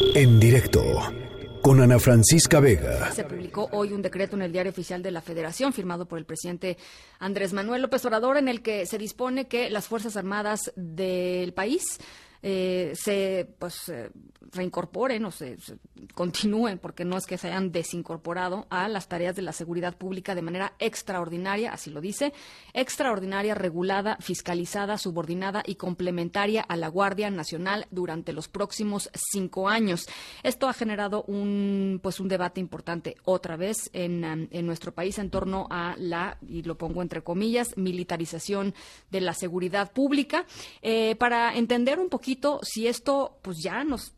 En directo con Ana Francisca Vega. Se publicó hoy un decreto en el Diario Oficial de la Federación firmado por el presidente Andrés Manuel López Obrador en el que se dispone que las Fuerzas Armadas del país eh, se pues eh, reincorporen o se, continúen, porque no es que se hayan desincorporado a las tareas de la seguridad pública de manera extraordinaria, así lo dice, extraordinaria, regulada, fiscalizada, subordinada y complementaria a la Guardia Nacional durante los próximos cinco años. Esto ha generado un pues un debate importante otra vez en, um, en nuestro país en torno a la, y lo pongo entre comillas, militarización de la seguridad pública. Eh, para entender un poquito si esto pues ya nos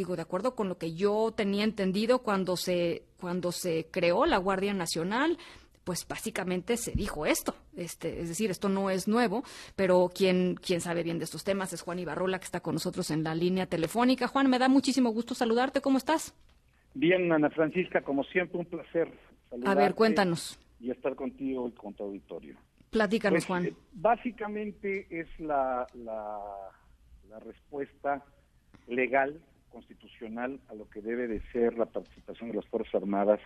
digo, de acuerdo con lo que yo tenía entendido cuando se, cuando se creó la Guardia Nacional, pues básicamente se dijo esto. Este, es decir, esto no es nuevo, pero quien, quien sabe bien de estos temas es Juan Ibarrola, que está con nosotros en la línea telefónica. Juan, me da muchísimo gusto saludarte. ¿Cómo estás? Bien, Ana Francisca, como siempre, un placer. A ver, cuéntanos. Y estar contigo y con tu auditorio. Platícanos, pues, Juan. Eh, básicamente es la, la, la respuesta legal constitucional a lo que debe de ser la participación de las Fuerzas Armadas,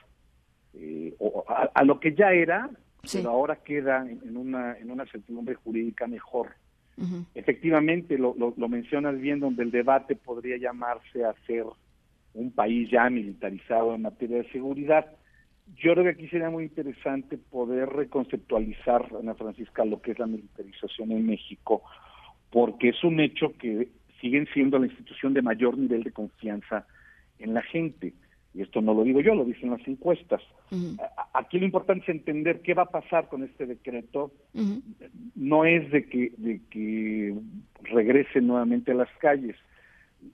eh, o a, lo que ya era, pero ahora queda en, una, en una certidumbre jurídica mejor. Efectivamente, lo, lo, mencionas bien, donde el debate podría llamarse a ser un país ya militarizado en materia de seguridad. Yo creo que aquí sería muy interesante poder reconceptualizar, Ana Francisca, lo que es la militarización en México, porque es un hecho que siguen siendo la institución de mayor nivel de confianza en la gente. Y esto no lo digo yo, lo dicen las encuestas. Aquí lo importante es entender qué va a pasar con este decreto. No es de que, de que regrese nuevamente a las calles.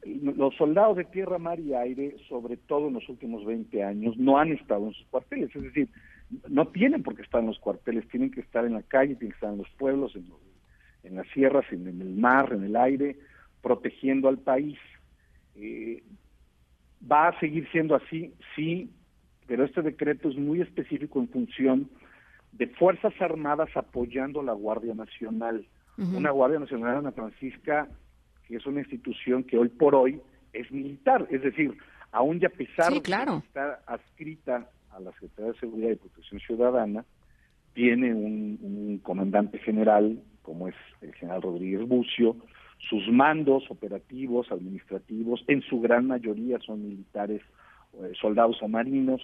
Los soldados de tierra, mar y aire, sobre todo en los últimos 20 años, no han estado en sus cuarteles. Es decir, no tienen por qué estar en los cuarteles, tienen que estar en la calle, tienen que estar en los pueblos, en, en las sierras, en el mar, en el aire protegiendo al país. Eh, ¿Va a seguir siendo así? Sí, pero este decreto es muy específico en función de Fuerzas Armadas apoyando la Guardia Nacional. Una Guardia Nacional, Ana Francisca, que es una institución que hoy por hoy es militar, es decir, aún ya a pesar de que está adscrita a la Secretaría de Seguridad y Protección Ciudadana, tiene un, un comandante general, como es el general Rodríguez Bucio, sus mandos operativos, administrativos, en su gran mayoría son militares, eh, soldados o marinos.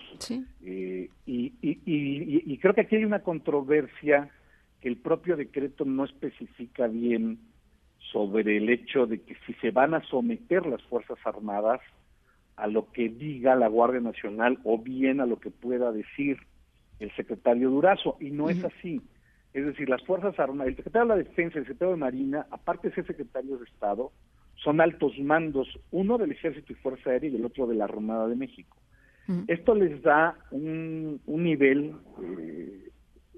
Eh, y, y, creo que aquí hay una controversia que el propio decreto no especifica bien sobre el hecho de que si se van a someter las Fuerzas Armadas a lo que diga la Guardia Nacional o bien a lo que pueda decir el secretario Durazo, y no es así. Es decir, las Fuerzas Armadas, el secretario de la Defensa, el secretario de Marina, aparte de ser secretarios de Estado, son altos mandos, uno del Ejército y Fuerza Aérea y el otro de la Armada de México. Esto les da un, nivel eh,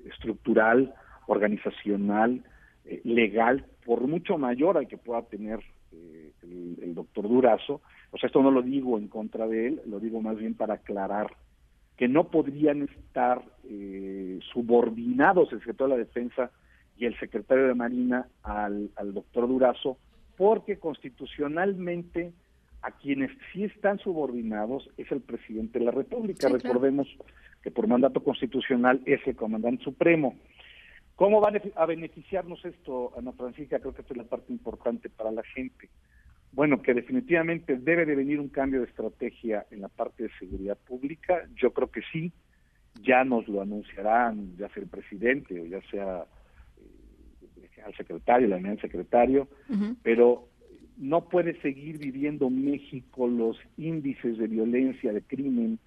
estructural, organizacional, eh, legal, por mucho mayor al que pueda tener eh, el, el, doctor Durazo. O sea, esto no lo digo en contra de él, lo digo más bien para aclarar que no podrían estar eh, subordinados el secretario de la Defensa y el secretario de Marina al, doctor Durazo, porque constitucionalmente a quienes sí están subordinados es el presidente de la República. Recordemos que por mandato constitucional es el comandante supremo. ¿Cómo va a beneficiarnos esto, Ana Francisca? Creo que esta es la parte importante para la gente bueno, que definitivamente debe de venir un cambio de estrategia en la parte de seguridad pública. Yo creo que sí, ya nos lo anunciarán, ya sea el presidente o ya sea eh, el secretario, el el secretario, pero no puede seguir viviendo México los índices de violencia, de crimen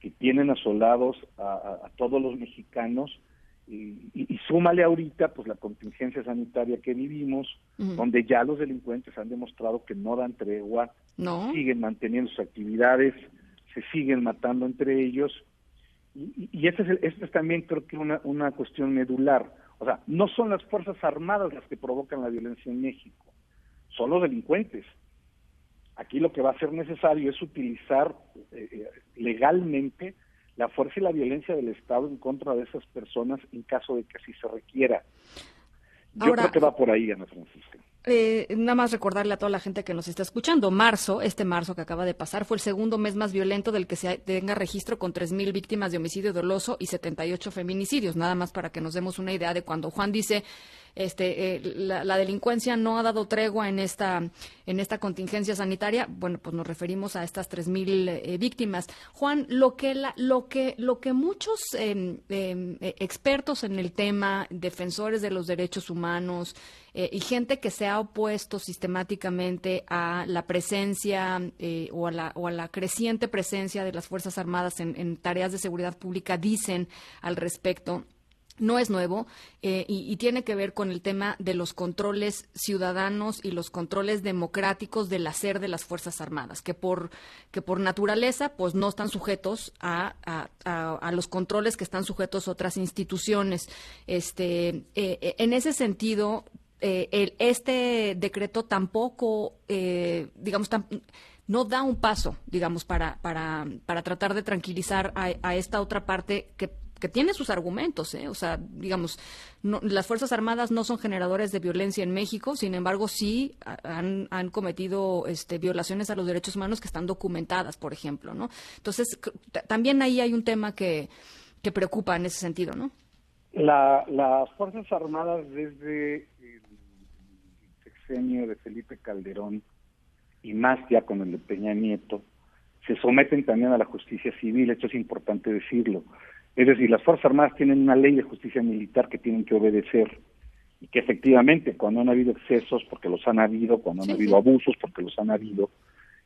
que tienen asolados a todos los mexicanos y, y, súmale ahorita pues la contingencia sanitaria que vivimos, donde ya los delincuentes han demostrado que no dan tregua, siguen manteniendo sus actividades, se siguen matando entre ellos, y, y esta es, es también creo que una, una cuestión medular. O sea, no son las Fuerzas Armadas las que provocan la violencia en México, son los delincuentes. Aquí lo que va a ser necesario es utilizar eh, eh, legalmente la fuerza y la violencia del Estado en contra de esas personas en caso de que así se requiera. Yo creo que va por ahí, Ana Francisca. Eh, nada más recordarle a toda la gente que nos está escuchando, marzo, este marzo que acaba de pasar, fue el segundo mes más violento del que se tenga registro con 3.000 víctimas de homicidio doloso y 78 feminicidios, nada más para que nos demos una idea de cuando Juan dice este, eh, la, delincuencia no ha dado tregua en esta, en esta contingencia sanitaria. Bueno, pues nos referimos a estas 3.000 eh, víctimas. Juan, lo que, la, lo que, lo que muchos em, em, eh, expertos en el tema, defensores de los derechos humanos y gente que se ha opuesto sistemáticamente a la presencia o, a la, o a la creciente presencia de las Fuerzas Armadas en tareas de seguridad pública dicen al respecto no es nuevo eh, y, tiene que ver con el tema de los controles ciudadanos y los controles democráticos del hacer de las Fuerzas Armadas, que por, que por naturaleza pues no están sujetos a, los controles que están sujetos otras instituciones. Este, eh, eh, en ese sentido, este decreto tampoco, digamos, no da un paso, digamos, para, para, para tratar de tranquilizar a esta otra parte que que tiene sus argumentos, ¿eh? o sea, digamos, las Fuerzas Armadas no son generadores de violencia en México, sin embargo, sí han, cometido este, violaciones a los derechos humanos que están documentadas, por ejemplo, ¿no? Entonces, también ahí hay un tema que, que preocupa en ese sentido, ¿no? las Fuerzas Armadas desde el sexenio de Felipe Calderón y más ya con el de Peña Nieto, se someten también a la justicia civil, esto es importante decirlo. Es decir, las Fuerzas Armadas tienen una ley de justicia militar que tienen que obedecer y que efectivamente cuando han habido excesos, porque los han habido, cuando han habido abusos, porque los han habido,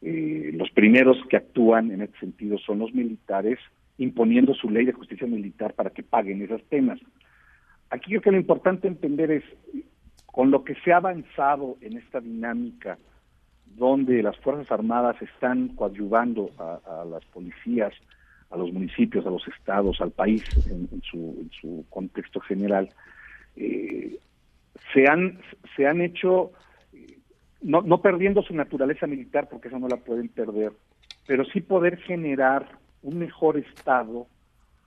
eh, los primeros que actúan en ese sentido son los militares, imponiendo su ley de justicia militar para que paguen esas penas. Aquí creo que lo importante entender es, con lo que se ha avanzado en esta dinámica, donde las Fuerzas Armadas están coadyuvando a las policías, a los municipios, a los estados, al país en, su, contexto general, eh, se, han, se han hecho, eh, no, no perdiendo su naturaleza militar, porque esa no la pueden perder, pero sí poder generar un mejor estado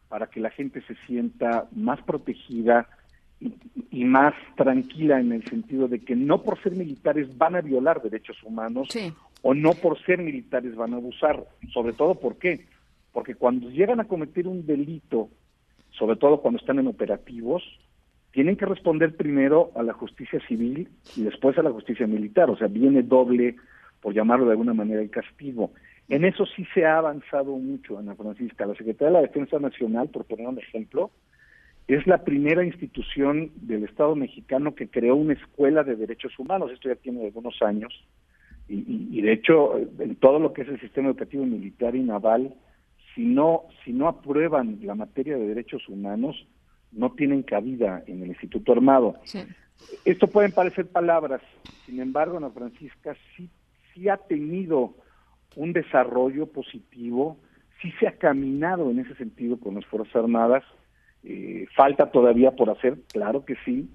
para que la gente se sienta más protegida y, más tranquila en el sentido de que no por ser militares van a violar derechos humanos o no por ser militares van a abusar, sobre todo por qué, porque cuando llegan a cometer un delito, sobre todo cuando están en operativos, tienen que responder primero a la justicia civil y después a la justicia militar, o sea, viene doble, por llamarlo de alguna manera, el castigo. En eso sí se ha avanzado mucho, Ana Francisca. La Secretaría de la Defensa Nacional, por poner un ejemplo, es la primera institución del Estado mexicano que creó una escuela de derechos humanos. Esto ya tiene algunos años. Y, de hecho, en todo lo que es el sistema educativo militar y naval, si no, si no aprueban la materia de derechos humanos, no tienen cabida en el Instituto Armado. Esto pueden parecer palabras, sin embargo, Ana Francisca sí, sí ha tenido un desarrollo positivo, sí se ha caminado en ese sentido con las Fuerzas Armadas, eh, falta todavía por hacer, claro que sí,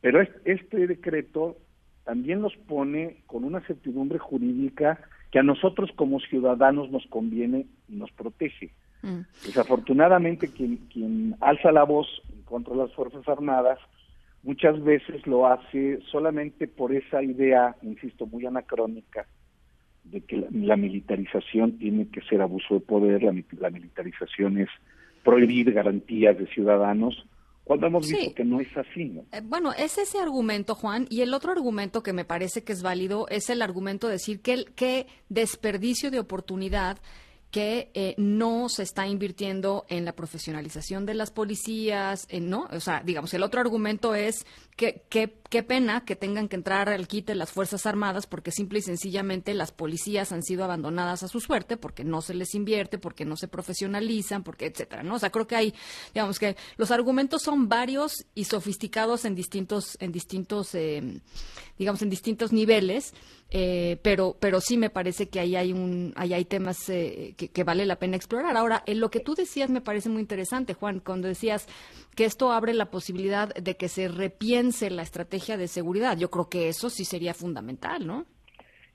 pero este decreto también nos pone con una certidumbre jurídica que a nosotros como ciudadanos nos conviene y nos protege. Mm. Desafortunadamente, quien, quien alza la voz contra las Fuerzas Armadas muchas veces lo hace solamente por esa idea, insisto, muy anacrónica, de que la, militarización tiene que ser abuso de poder, la, la militarización es prohibir garantías de ciudadanos, cuando hemos visto que no es así. ¿no? Eh, bueno, es ese argumento, Juan, y el otro argumento que me parece que es válido es el argumento de decir que, el, que desperdicio de oportunidad que eh, no se está invirtiendo en la profesionalización de las policías, ¿no? O sea, digamos, el otro argumento es que qué pena que tengan que entrar al quite las Fuerzas Armadas porque simple y sencillamente las policías han sido abandonadas a su suerte porque no se les invierte, porque no se profesionalizan, porque etcétera, ¿no? O sea, creo que hay, digamos que los argumentos son varios y sofisticados en distintos, en distintos, eh, digamos, en distintos niveles eh, pero, pero sí me parece que ahí hay, un, ahí hay temas eh, que, vale la pena explorar. Ahora, en lo que tú decías me parece muy interesante, Juan, cuando decías que esto abre la posibilidad de que se repiense la estrategia de seguridad. Yo creo que eso sí sería fundamental, ¿no?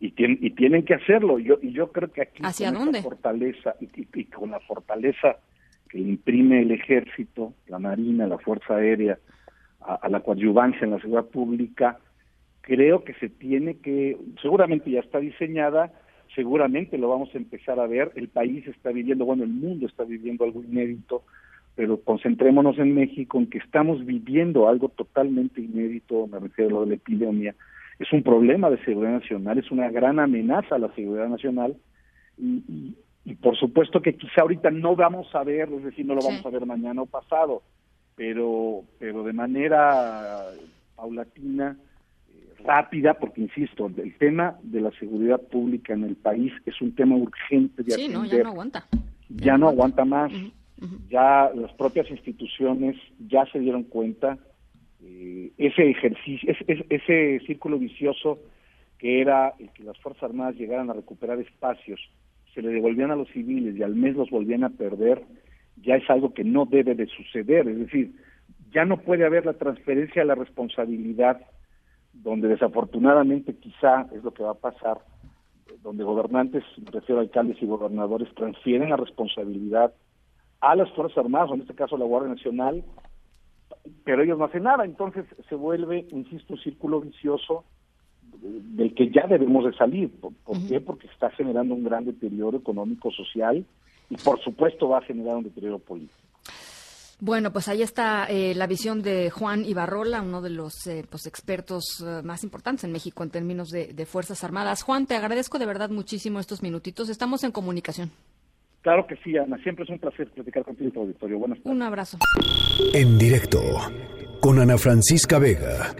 Y, y tienen que hacerlo. Yo, y yo creo que aquí ¿Hacia con fortaleza y, con la fortaleza que imprime el ejército, la marina, la fuerza aérea, a, a la coadyuvancia en la seguridad pública, creo que se tiene que, seguramente ya está diseñada, seguramente lo vamos a empezar a ver, el país está viviendo, bueno, el mundo está viviendo algo inédito, pero concentrémonos en México, en que estamos viviendo algo totalmente inédito, me refiero a lo de la epidemia, es un problema de seguridad nacional, es una gran amenaza a la seguridad nacional y, y, por supuesto que quizá ahorita no vamos a ver, es decir, no lo vamos a ver mañana o pasado, pero, pero de manera paulatina, rápida, porque insisto, el tema de la seguridad pública en el país es un tema urgente de sí, no, ya no aguanta. Ya, no aguanta más. Ya las propias instituciones ya se dieron cuenta eh, ese ejercicio, ese, ese círculo vicioso que era el que las Fuerzas Armadas llegaran a recuperar espacios, se le devolvían a los civiles y al mes los volvían a perder, ya es algo que no debe de suceder. Es decir, ya no puede haber la transferencia de la responsabilidad, donde desafortunadamente quizá es lo que va a pasar, donde gobernantes, me refiero a alcaldes y gobernadores, transfieren la responsabilidad a las Fuerzas Armadas, o en este caso a la Guardia Nacional, pero ellos no hacen nada, entonces se vuelve, insisto, un círculo vicioso del que ya debemos de salir. ¿Por, qué? Porque está generando un gran deterioro económico, social y por supuesto va a generar un deterioro político. Bueno, pues ahí está eh, la visión de Juan Ibarrola, uno de los eh, pues, expertos eh, más importantes en México en términos de, de, Fuerzas Armadas. Juan, te agradezco de verdad muchísimo estos minutitos. Estamos en comunicación. Claro que sí, Ana. Siempre es un placer platicar contigo en tu auditorio. Buenas tardes. Un abrazo. En directo con Ana Francisca Vega.